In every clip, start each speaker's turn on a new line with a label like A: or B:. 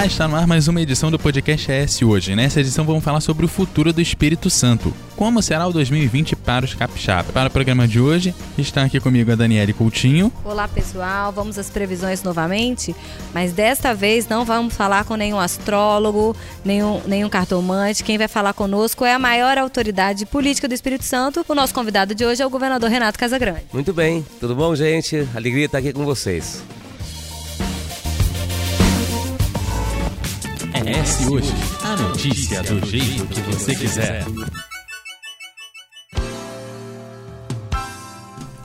A: Olá, está no ar mais uma edição do Podcast ES hoje. Nessa edição vamos falar sobre o futuro do Espírito Santo. Como será o 2020 para os capixabas? Para o programa de hoje, está aqui comigo a Daniele Coutinho.
B: Olá pessoal, vamos às previsões novamente, mas desta vez não vamos falar com nenhum astrólogo, nenhum, nenhum cartomante. Quem vai falar conosco é a maior autoridade política do Espírito Santo. O nosso convidado de hoje é o governador Renato Casagrande.
C: Muito bem, tudo bom, gente? Alegria estar aqui com vocês.
A: ES Hoje, a notícia do jeito que você quiser.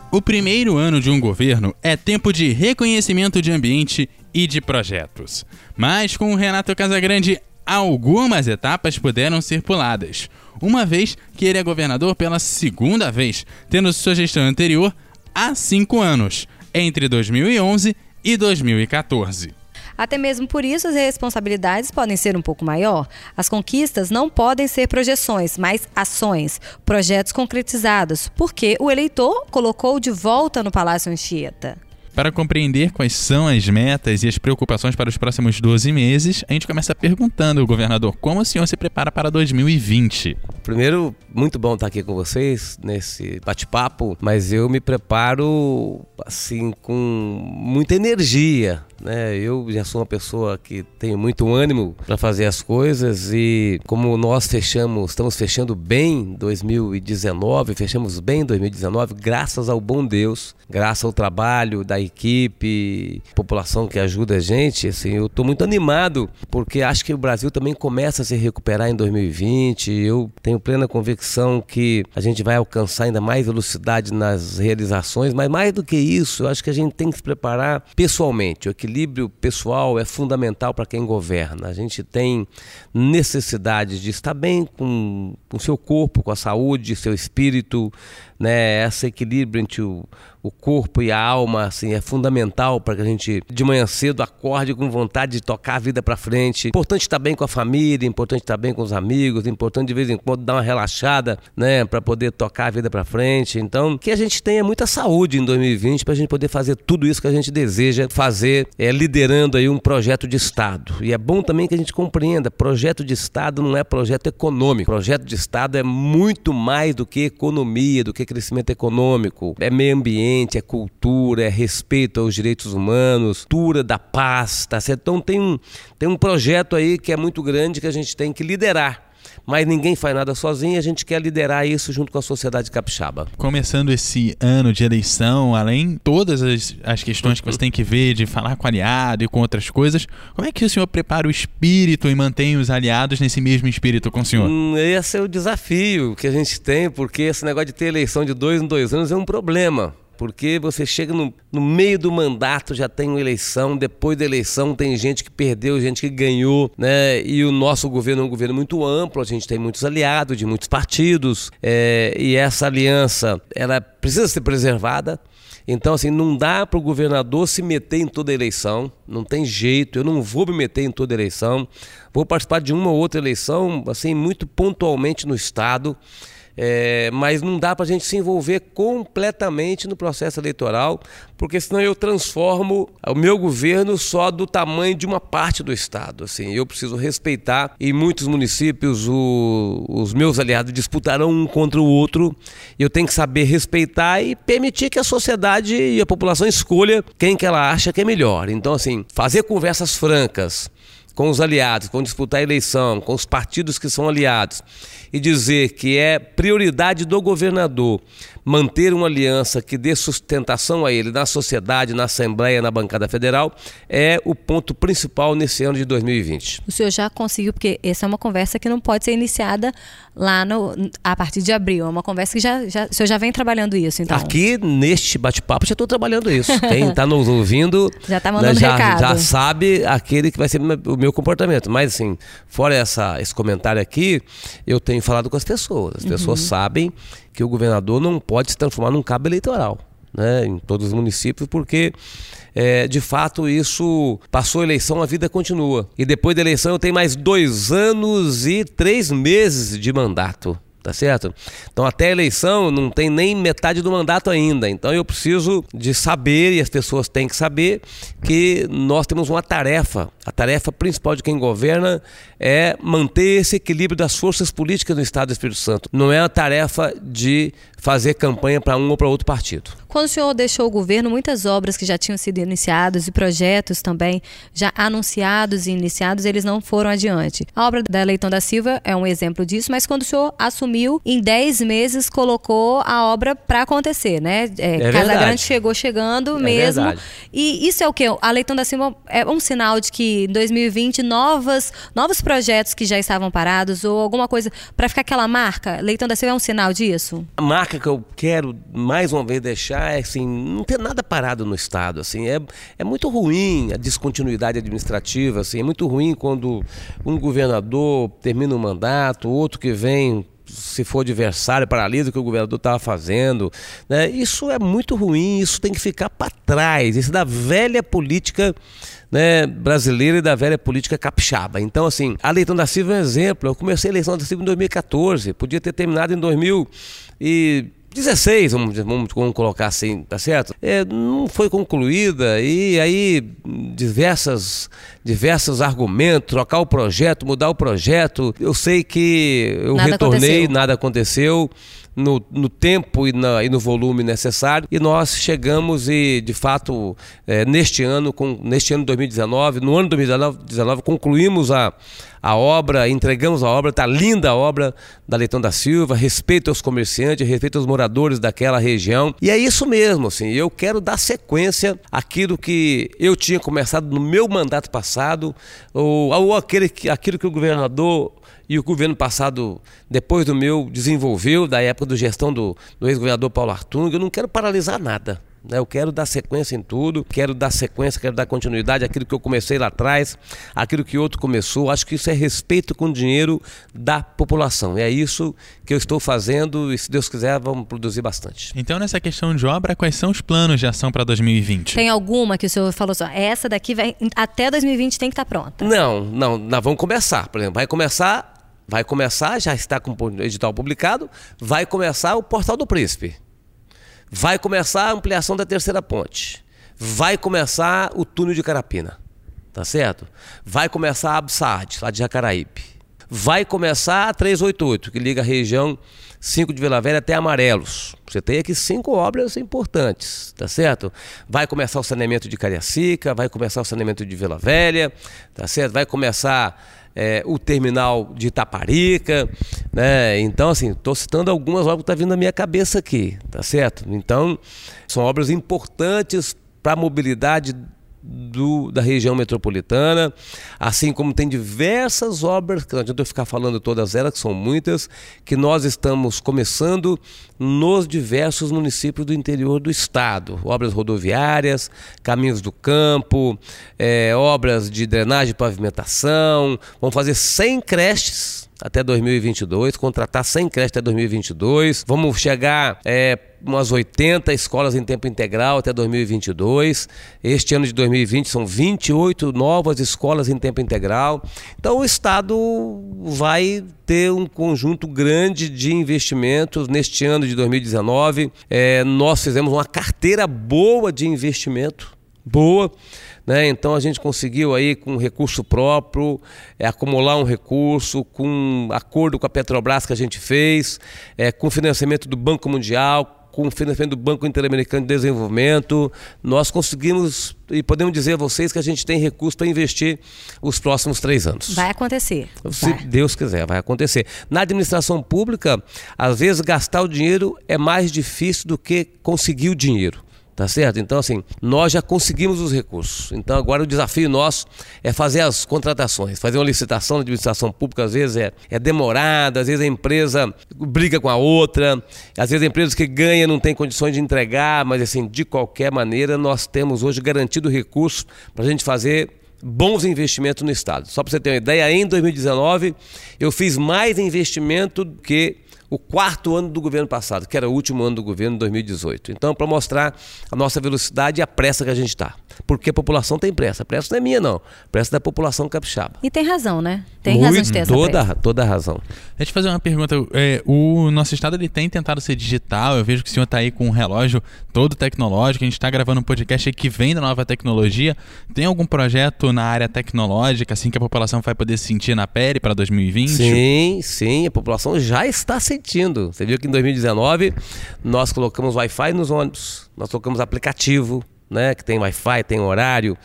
A: O primeiro ano de um governo é tempo de reconhecimento de ambiente e de projetos. Mas com o Renato Casagrande, algumas etapas puderam ser puladas, uma vez que ele é governador pela segunda vez, tendo sua gestão anterior há cinco anos, entre 2011 e 2014.
B: Até mesmo por isso, as responsabilidades podem ser um pouco maior. As conquistas não podem ser projeções, mas ações, projetos concretizados, porque o eleitor colocou de volta no Palácio Anchieta.
A: Para compreender quais são as metas e as preocupações para os próximos 12 meses, a gente começa perguntando ao governador como o senhor se prepara para 2020.
C: Primeiro, muito bom estar aqui com vocês nesse bate-papo, mas eu me preparo assim com muita energia, né? Eu já sou uma pessoa que tenho muito ânimo para fazer as coisas e como nós fechamos, estamos fechando bem 2019, fechamos bem 2019, graças ao bom Deus, graças ao trabalho da equipe, população que ajuda a gente, assim, eu estou muito animado porque acho que o Brasil também começa a se recuperar em 2020. Eu tenho plena convicção que a gente vai alcançar ainda mais velocidade nas realizações, mas mais do que isso, eu acho que a gente tem que se preparar pessoalmente. O equilíbrio pessoal é fundamental para quem governa. A gente tem necessidade de estar bem com o seu corpo, com a saúde, seu espírito, né? Esse equilíbrio entre o, o corpo e a alma, assim, é fundamental para que a gente de manhã cedo acorde com vontade de tocar a vida para frente. Importante estar bem com a família, importante estar bem com os amigos, importante de vez em quando dar uma relaxada, né, para poder tocar a vida para frente. Então, que a gente tenha muita saúde em 2020 para a gente poder fazer tudo isso que a gente deseja fazer, é liderando aí um projeto de Estado. E é bom também que a gente compreenda, projeto de Estado não é projeto econômico. Projeto de Estado é muito mais do que economia, do que crescimento econômico, é meio ambiente, é cultura, é respeito aos direitos humanos, cultura da paz, tá certo? Então tem um, tem um projeto aí que é muito grande que a gente tem que liderar mas ninguém faz nada sozinho, a gente quer liderar isso junto com a sociedade capixaba.
A: Começando esse ano de eleição, além todas as, as questões que você tem que ver de falar com aliado e com outras coisas, como é que o senhor prepara o espírito e mantém os aliados nesse mesmo espírito com o senhor?
C: Hum, esse é o desafio que a gente tem, porque esse negócio de ter eleição de dois em dois anos é um problema porque você chega no, no, meio do mandato, já tem uma eleição, depois da eleição tem gente que perdeu, gente que ganhou, né? E o nosso governo é um governo muito amplo, a gente tem muitos aliados de muitos partidos, é, e essa aliança, ela precisa ser preservada. Então, assim, não dá para o governador se meter em toda eleição, não tem jeito, eu não vou me meter em toda eleição, vou participar de uma ou outra eleição, assim, muito pontualmente no Estado. É, mas não dá para a gente se envolver completamente no processo eleitoral, porque senão eu transformo o meu governo só do tamanho de uma parte do Estado. Assim, eu preciso respeitar. Em muitos municípios, o, os meus aliados disputarão um contra o outro. Eu tenho que saber respeitar e permitir que a sociedade e a população escolha quem que ela acha que é melhor. Então, assim, fazer conversas francas com os aliados, com disputar a eleição, com os partidos que são aliados, e dizer que é prioridade do governador manter uma aliança que dê sustentação a ele na sociedade, na Assembleia, na bancada federal, é o ponto principal nesse ano de 2020.
B: O senhor já conseguiu, porque essa é uma conversa que não pode ser iniciada lá no, a partir de abril. É uma conversa que já, já, o senhor já vem trabalhando isso, então.
C: Aqui, neste bate-papo, já estou trabalhando isso. Quem está nos ouvindo
B: já, tá mandando já, recado.
C: já sabe aquele que vai ser o meu comportamento. Mas, assim, fora essa, esse comentário aqui, eu tenho falado com as pessoas. As uhum. pessoas sabem que o governador não pode se transformar num cabo eleitoral. Né, em todos os municípios, porque é, de fato isso passou a eleição, a vida continua. E depois da eleição eu tenho mais dois anos e três meses de mandato. Tá certo? Então até a eleição não tem nem metade do mandato ainda. Então eu preciso de saber e as pessoas têm que saber que nós temos uma tarefa. A tarefa principal de quem governa é manter esse equilíbrio das forças políticas no Estado do Espírito Santo. Não é a tarefa de fazer campanha para um ou para outro partido.
B: Quando o senhor deixou o governo, muitas obras que já tinham sido iniciadas e projetos também já anunciados e iniciados, eles não foram adiante. A obra da Leitão da Silva é um exemplo disso, mas quando o senhor assumiu, em 10 meses colocou a obra para acontecer, né?
C: É,
B: Casa
C: verdade.
B: Grande chegou chegando
C: É
B: mesmo.
C: verdade.
B: E isso é o que? A Leitão da Silva é um sinal de que em 2020 novas, novos projetos que já estavam parados ou alguma coisa para ficar aquela marca. Leitão da Silva é um sinal disso?
C: A marca que eu quero mais uma vez deixar é assim, não ter nada parado no estado, assim, é, é muito ruim a descontinuidade administrativa, assim, é muito ruim quando um governador termina o mandato, outro que vem se for adversário, paralisa o que o governador estava fazendo. Né? Isso é muito ruim, isso tem que ficar para trás. Isso é da velha política né, brasileira e da velha política capixaba. Então, assim, a Leitão da Silva é um exemplo. Eu comecei a eleição da Silva em 2014, podia ter terminado em 2016, vamos, vamos, vamos colocar assim, tá certo? É, não foi concluída e aí diversas, diversos argumentos, trocar o projeto, mudar o projeto. Eu sei que eu
B: Nada
C: retornei,
B: aconteceu.
C: nada aconteceu no, no tempo e, na- e no volume necessário e nós chegamos e de fato eh, neste ano com neste ano de 2019 no ano de 2019 19, concluímos a, a obra entregamos a obra está linda a obra da Leitão da Silva respeito aos comerciantes respeito aos moradores daquela região e é isso mesmo assim eu quero dar sequência àquilo que eu tinha começado no meu mandato passado ou, ou aquele, que- aquilo que o governador e o governo passado, depois do meu, desenvolveu, da época do gestão do, do ex-governador Paulo Artung, eu não quero paralisar nada. né? Eu quero dar sequência em tudo, quero dar sequência, quero dar continuidade àquilo que eu comecei lá atrás, aquilo que outro começou. Acho que isso é respeito com o dinheiro da população. E é isso que eu estou fazendo e, se Deus quiser, vamos produzir bastante.
A: Então, nessa questão de obra, quais são os planos de ação para 2020?
B: Tem alguma que o senhor falou assim, ó, essa daqui vai até 2020 tem que estar pronta?
C: Não, não, nós vamos começar. Por exemplo, vai começar, vai começar, já está com o edital publicado, vai começar o Portal do Príncipe. Vai começar a ampliação da terceira ponte. Vai começar o túnel de Carapina. Tá certo? Vai começar a Absaad, lá de Jacaraípe. Vai começar a 388, que liga a região 5 de Vila Velha até Amarelos. Você tem aqui cinco obras importantes, tá certo? Vai começar o saneamento de Cariacica, vai começar o saneamento de Vila Velha, tá certo? Vai começar é, o terminal de Itaparica, né? Então, assim, estou citando algumas obras que estão vindo na minha cabeça aqui, tá certo? Então, são obras importantes para a mobilidade do- da região metropolitana, assim como tem diversas obras, que não adianta eu ficar falando todas elas, que são muitas, que nós estamos começando nos diversos municípios do interior do estado. Obras rodoviárias, caminhos do campo, eh, obras de drenagem e pavimentação. Vamos fazer 100 creches até 2022, contratar 100 creches até 2022. Vamos chegar é, umas 80 escolas em tempo integral até 2022. Este ano de 2020 são 28 novas escolas em tempo integral. Então o Estado vai ter um conjunto grande de investimentos neste ano de 2019. É, nós fizemos uma carteira boa de investimento, boa. Né? Então a gente conseguiu aí com recurso próprio é, acumular um recurso com acordo com a Petrobras que a gente fez, é, com financiamento do Banco Mundial, com financiamento do Banco Interamericano de Desenvolvimento, nós conseguimos e podemos dizer a vocês que a gente tem recurso para investir os próximos três anos.
B: Vai acontecer.
C: Se
B: Vai.
C: Deus quiser, vai acontecer. Na administração pública, às vezes gastar o dinheiro é mais difícil do que conseguir o dinheiro. Tá certo? Então, assim, nós já conseguimos os recursos. Então, agora o desafio nosso é fazer as contratações. Fazer uma licitação na administração pública, às vezes, é, é demorada, às vezes a empresa briga com a outra, às vezes a empresa que ganha não tem condições de entregar, mas, assim, de qualquer maneira, nós temos hoje garantido recursos para a gente fazer bons investimentos no Estado. Só para você ter uma ideia, em 2019 eu fiz mais investimento do que o quarto ano do governo passado, que era o último ano do governo, 2018. Então, para mostrar a nossa velocidade e a pressa que a gente está. Porque a população tem pressa. A pressa não é minha, não. A pressa é da população capixaba.
B: E tem razão, né? Tem
C: Muito,
B: razão de ter essa
C: toda,
B: pressa.
C: toda a razão.
A: Deixa eu te fazer uma pergunta. É, o nosso estado ele tem tentado ser digital. Eu vejo que o senhor está aí com um relógio todo tecnológico. A gente está gravando um podcast aí que vem da nova tecnologia. Tem algum projeto na área tecnológica, assim, que a população vai poder sentir na pele para 2020?
C: Sim, sim, a população já está sentindo. Você viu que em 2019 nós colocamos Wi-Fi nos ônibus, nós colocamos aplicativo, né, que tem Wi-Fi, tem horário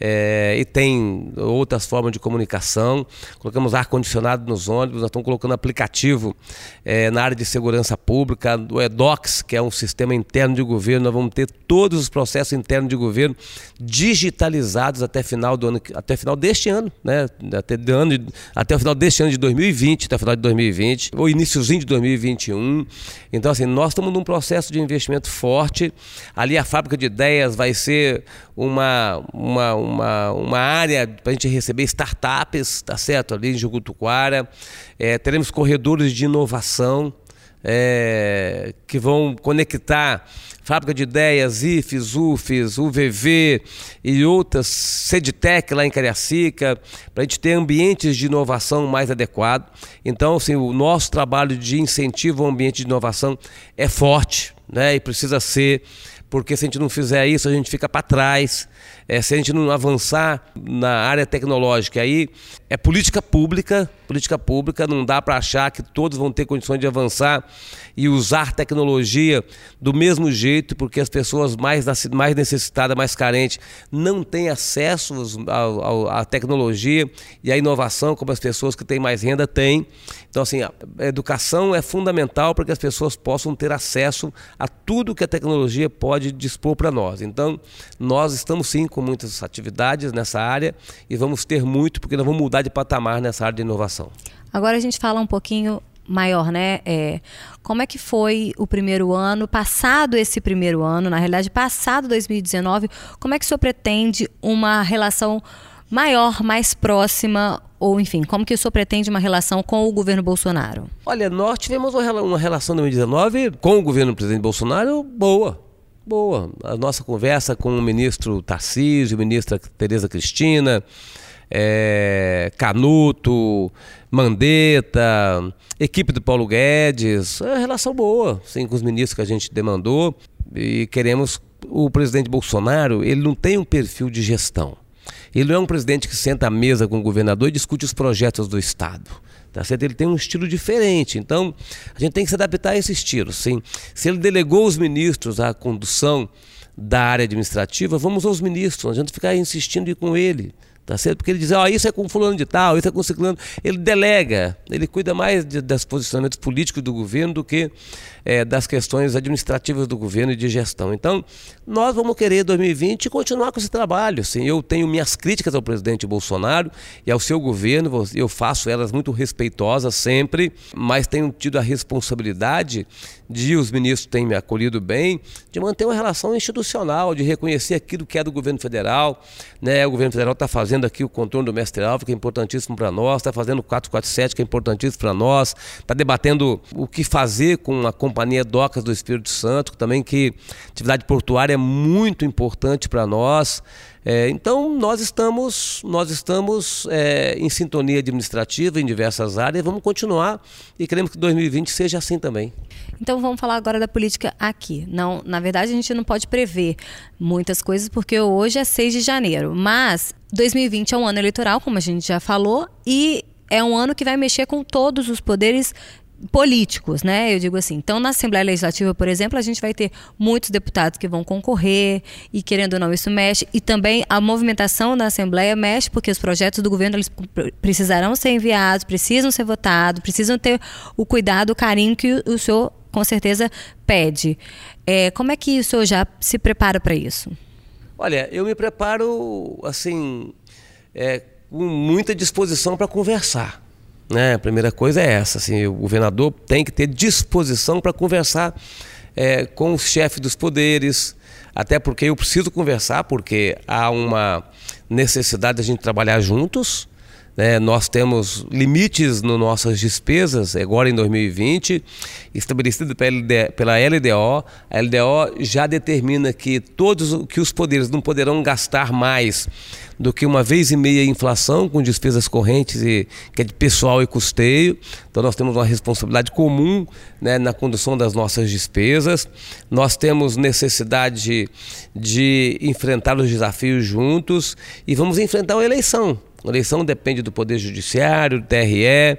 C: é, e tem outras formas de comunicação. Colocamos ar-condicionado nos ônibus, nós estamos colocando aplicativo é, na área de segurança pública, do EDOX, que é um sistema interno de governo. Nós vamos ter todos os processos internos de governo digitalizados até final do ano, até final deste ano, né, até, ano até o final deste ano de 2020, até o final de 2020, ou iníciozinho de 2021. Então, assim, nós estamos num processo de investimento forte. Ali a fábrica de ideias vai ser uma, uma, uma, uma área para a gente receber startups, tá certo? Ali em Jucutuquara. É, teremos corredores de inovação é, que vão conectar fábrica de ideias, IFES, UFES, UVV e outras, Sedtec lá em Cariacica, para a gente ter ambientes de inovação mais adequados. Então, assim, o nosso trabalho de incentivo ao ambiente de inovação é forte né, e precisa ser porque se a gente não fizer isso, a gente fica para trás. É, se a gente não avançar na área tecnológica, aí é política pública, política pública, não dá para achar que todos vão ter condições de avançar e usar tecnologia do mesmo jeito, porque as pessoas mais, mais necessitadas, mais carentes, não têm acesso à tecnologia e à inovação como as pessoas que têm mais renda têm. Então, assim, a educação é fundamental para que as pessoas possam ter acesso a tudo que a tecnologia pode dispor para nós. Então, nós estamos sim com muitas atividades nessa área e vamos ter muito, porque nós vamos mudar de patamar nessa área de inovação.
B: Agora a gente fala um pouquinho maior, né? É, como é que foi o primeiro ano, passado esse primeiro ano, na realidade, passado 2019, como é que o senhor pretende uma relação maior, mais próxima, ou enfim, como que o senhor pretende uma relação com o governo Bolsonaro?
C: Olha, nós tivemos uma relação em 2019 com o governo do presidente Bolsonaro boa. Boa. A nossa conversa com o ministro Tarcísio, ministra Tereza Cristina, é, Canuto, Mandetta, equipe do Paulo Guedes, é relação boa, sim, com os ministros que a gente demandou e queremos o presidente Bolsonaro, ele não tem um perfil de gestão. Ele não é um presidente que senta à mesa com o governador e discute os projetos do Estado. Tá certo? Ele tem um estilo diferente. Então, a gente tem que se adaptar a esse estilo, sim. Se ele delegou os ministros à condução da área administrativa, vamos aos ministros, não adianta ficar insistindo com ele. Tá certo? Porque ele diz, ó, oh, isso é com fulano de tal, isso é com ciclano. Ele delega, ele cuida mais de, das posicionamentos políticos do governo do que é, das questões administrativas do governo e de gestão. Então, nós vamos querer 2020 continuar com esse trabalho. Assim, eu tenho minhas críticas ao presidente Bolsonaro e ao seu governo, eu faço elas muito respeitosas sempre, mas tenho tido a responsabilidade de os ministros têm me acolhido bem, de manter uma relação institucional, de reconhecer aquilo que é do governo federal. Né? O governo federal está fazendo aqui o contorno do mestre Alvo, que é importantíssimo para nós, está fazendo o 447, que é importantíssimo para nós, está debatendo o que fazer com a companhia Docas do Espírito Santo, também que atividade portuária é muito importante para nós. É, então nós estamos, nós estamos é, em sintonia administrativa em diversas áreas, vamos continuar e queremos que 2020 seja assim também.
B: Então vamos falar agora da política aqui. Não, na verdade a gente não pode prever muitas coisas porque hoje é 6 de janeiro, mas 2020 é um ano eleitoral, como a gente já falou, e é um ano que vai mexer com todos os poderes políticos, né? Eu digo assim. Então, na Assembleia Legislativa, por exemplo, a gente vai ter muitos deputados que vão concorrer e querendo ou não isso mexe e também a movimentação da Assembleia mexe porque os projetos do governo eles precisarão ser enviados, precisam ser votados, precisam ter o cuidado, o carinho que o senhor com certeza pede. É, como é que o senhor já se prepara para isso?
C: Olha, eu me preparo assim é, com muita disposição para conversar né? A primeira coisa é essa, assim, o governador tem que ter disposição para conversar é, com os chefes dos poderes, até porque eu preciso conversar, porque há uma necessidade de a gente trabalhar juntos, né, nós temos limites nas nossas despesas, agora em 2020, estabelecido pela LDO. A LDO já determina que todos que os poderes não poderão gastar mais do que uma vez e meia inflação com despesas correntes e que é de pessoal e custeio. Então nós temos uma responsabilidade comum né, na condução das nossas despesas. Nós temos necessidade de enfrentar os desafios juntos e vamos enfrentar a eleição. A eleição depende do Poder Judiciário, do TRE,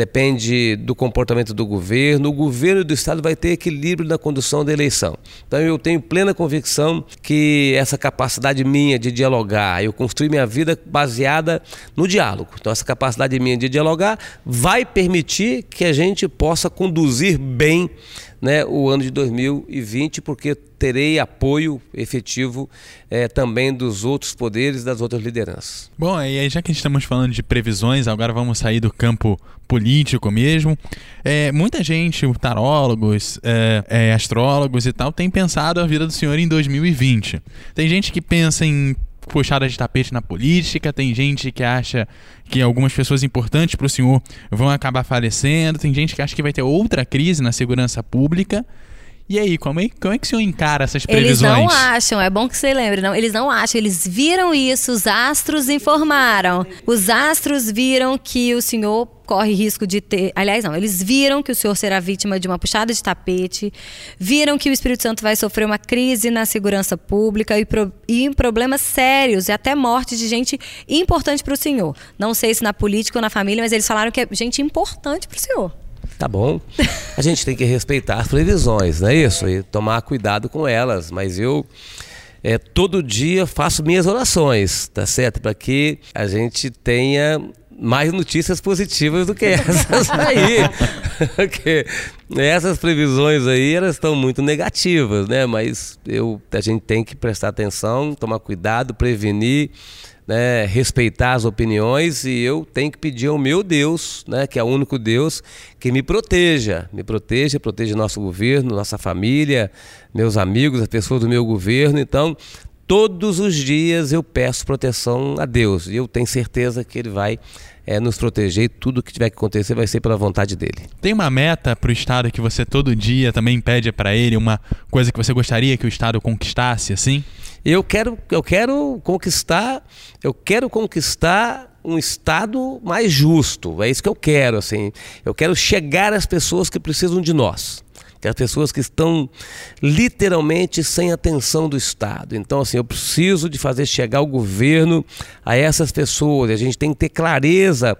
C: depende do comportamento do governo. O governo do Estado vai ter equilíbrio na condução da eleição. Então eu tenho plena convicção que essa capacidade minha de dialogar, eu construí minha vida baseada no diálogo. Então essa capacidade minha de dialogar vai permitir que a gente possa conduzir bem né, o ano de 2020, porque terei apoio efetivo é, também dos outros poderes, das outras lideranças.
A: Bom, e aí já que estamos falando de previsões, agora vamos sair do campo político mesmo. É, muita gente, tarólogos, é, é, astrólogos e tal, tem pensado a vida do senhor em 2020. Tem gente que pensa em puxada de tapete na política, tem gente que acha que algumas pessoas importantes para o senhor vão acabar falecendo, tem gente que acha que vai ter outra crise na segurança pública. E aí, como é, como é que o senhor encara essas previsões?
B: Eles não acham, é bom que você lembre, não, eles não acham, eles viram isso, os astros informaram. Os astros viram que o senhor corre risco de ter. Aliás, não, eles viram que o senhor será vítima de uma puxada de tapete, viram que o Espírito Santo vai sofrer uma crise na segurança pública e, pro, e problemas sérios e até morte de gente importante para o senhor. Não sei se na política ou na família, mas eles falaram que é gente importante para o senhor.
C: Tá bom. A gente tem que respeitar as previsões, não é isso? E tomar cuidado com elas. Mas eu é, todo dia faço minhas orações, tá certo? Para que a gente tenha mais notícias positivas do que essas aí. Porque essas previsões aí, elas estão muito negativas, né? Mas eu, a gente tem que prestar atenção, tomar cuidado, prevenir né, respeitar as opiniões e eu tenho que pedir ao meu Deus, né, que é o único Deus, que me proteja, me proteja, proteja nosso governo, nossa família, meus amigos, as pessoas do meu governo. Então, todos os dias eu peço proteção a Deus e eu tenho certeza que Ele vai é, nos proteger e tudo que tiver que acontecer vai ser pela vontade dele.
A: Tem uma meta para o Estado que você todo dia também pede para ele, uma coisa que você gostaria que o Estado conquistasse, assim?
C: Eu quero, eu quero conquistar, eu quero conquistar um estado mais justo. É isso que eu quero, assim. Eu quero chegar às pessoas que precisam de nós que as pessoas que estão literalmente sem atenção do Estado. Então, assim, eu preciso de fazer chegar o governo a essas pessoas. A gente tem que ter clareza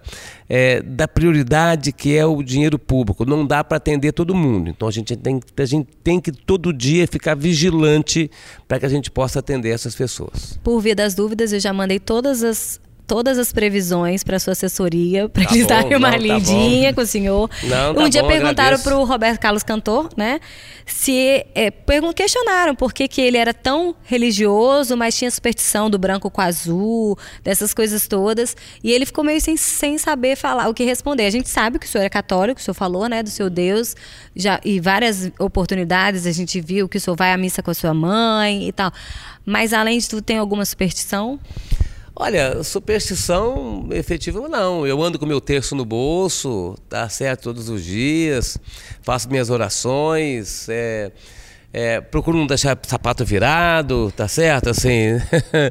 C: é, da prioridade que é o dinheiro público. Não dá para atender todo mundo. Então, a gente tem, a gente tem que todo dia ficar vigilante para que a gente possa atender essas pessoas.
B: Por via das dúvidas, eu já mandei todas as todas as previsões para sua assessoria, para tá eles bom, darem uma não, lidinha tá com o senhor. Não, tá um dia bom, perguntaram para o Roberto Carlos Cantor, né? Se é, questionaram por que, que ele era tão religioso, mas tinha superstição do branco com azul, dessas coisas todas. E ele ficou meio sem, sem saber falar o que responder. A gente sabe que o senhor é católico, o senhor falou, né, do seu Deus, já, e várias oportunidades a gente viu que o senhor vai à missa com a sua mãe e tal. Mas além de tudo, tem alguma superstição?
C: Olha, superstição efetiva não. Eu ando com meu terço no bolso, tá certo, todos os dias, faço minhas orações, é, é, procuro não deixar sapato virado, tá certo? Assim.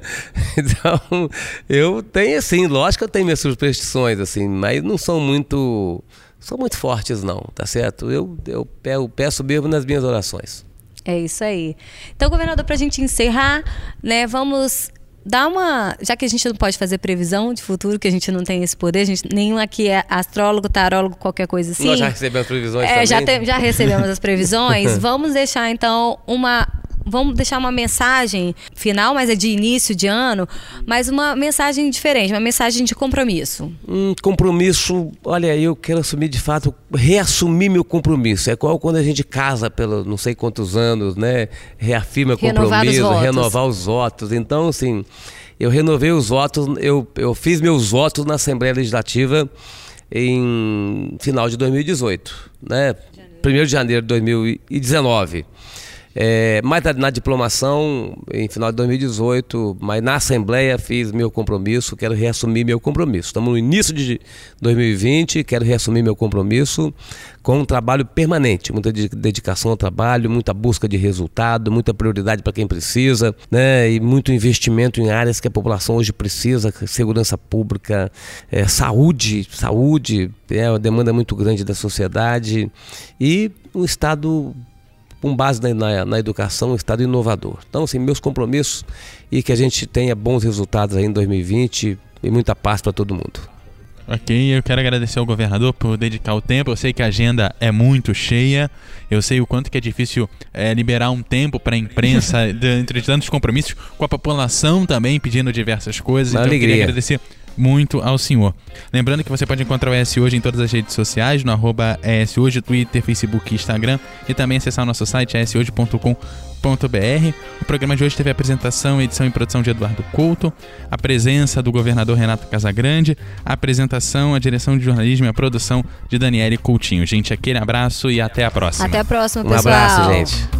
C: então, eu tenho assim, lógico que eu tenho minhas superstições, assim, mas não são muito. São muito fortes, não, tá certo? Eu, eu peço mesmo nas minhas orações.
B: É isso aí. Então, governador, para a gente encerrar, né, vamos dá uma. Já que a gente não pode fazer previsão de futuro, que a gente não tem esse poder, a gente, nenhum aqui é astrólogo, tarólogo, qualquer coisa assim.
C: Nós já recebemos previsões é, também.
B: Já, te, já recebemos as previsões. Vamos deixar então uma vamos deixar uma mensagem final, mas é de início de ano, mas uma mensagem diferente, uma mensagem de compromisso.
C: Um compromisso, olha, eu quero assumir de fato, reassumir meu compromisso. É igual quando a gente casa pelo não sei quantos anos, né? Reafirma compromisso, os renovar os votos. Então, assim, eu renovei os votos, eu, eu fiz meus votos na Assembleia Legislativa em final de 2018, né? 1 de janeiro de 2019. É, mas na, na diplomação, em final de 2018, mas na Assembleia fiz meu compromisso, quero reassumir meu compromisso. Estamos no início de 2020, quero reassumir meu compromisso com um trabalho permanente, muita dedicação ao trabalho, muita busca de resultado, muita prioridade para quem precisa, né? E muito investimento em áreas que a população hoje precisa, segurança pública, é, saúde, saúde é uma demanda muito grande da sociedade e um Estado com base na, na, na, educação, um Estado inovador. Então, assim, meus compromissos e que a gente tenha bons resultados aí em 2020 e muita paz para todo mundo.
A: Ok, eu quero agradecer ao governador por dedicar o tempo. Eu sei que a agenda é muito cheia. Eu sei o quanto que é difícil é, liberar um tempo para a imprensa entre tantos compromissos, com a população também pedindo diversas coisas.
C: Uma
A: então
C: alegria.
A: eu queria agradecer muito ao senhor. Lembrando que você pode encontrar o ES Hoje em todas as redes sociais, no arroba ES Hoje, Twitter, Facebook e Instagram, e também acessar o nosso site eshoje.com.br. O programa de hoje teve a apresentação, edição e produção de Eduardo Couto, a presença do governador Renato Casagrande, a apresentação, a direção de jornalismo e a produção de Daniele Coutinho. Gente, aquele abraço e até a próxima.
B: Até a próxima,
C: Um
B: pessoal.
C: abraço, gente.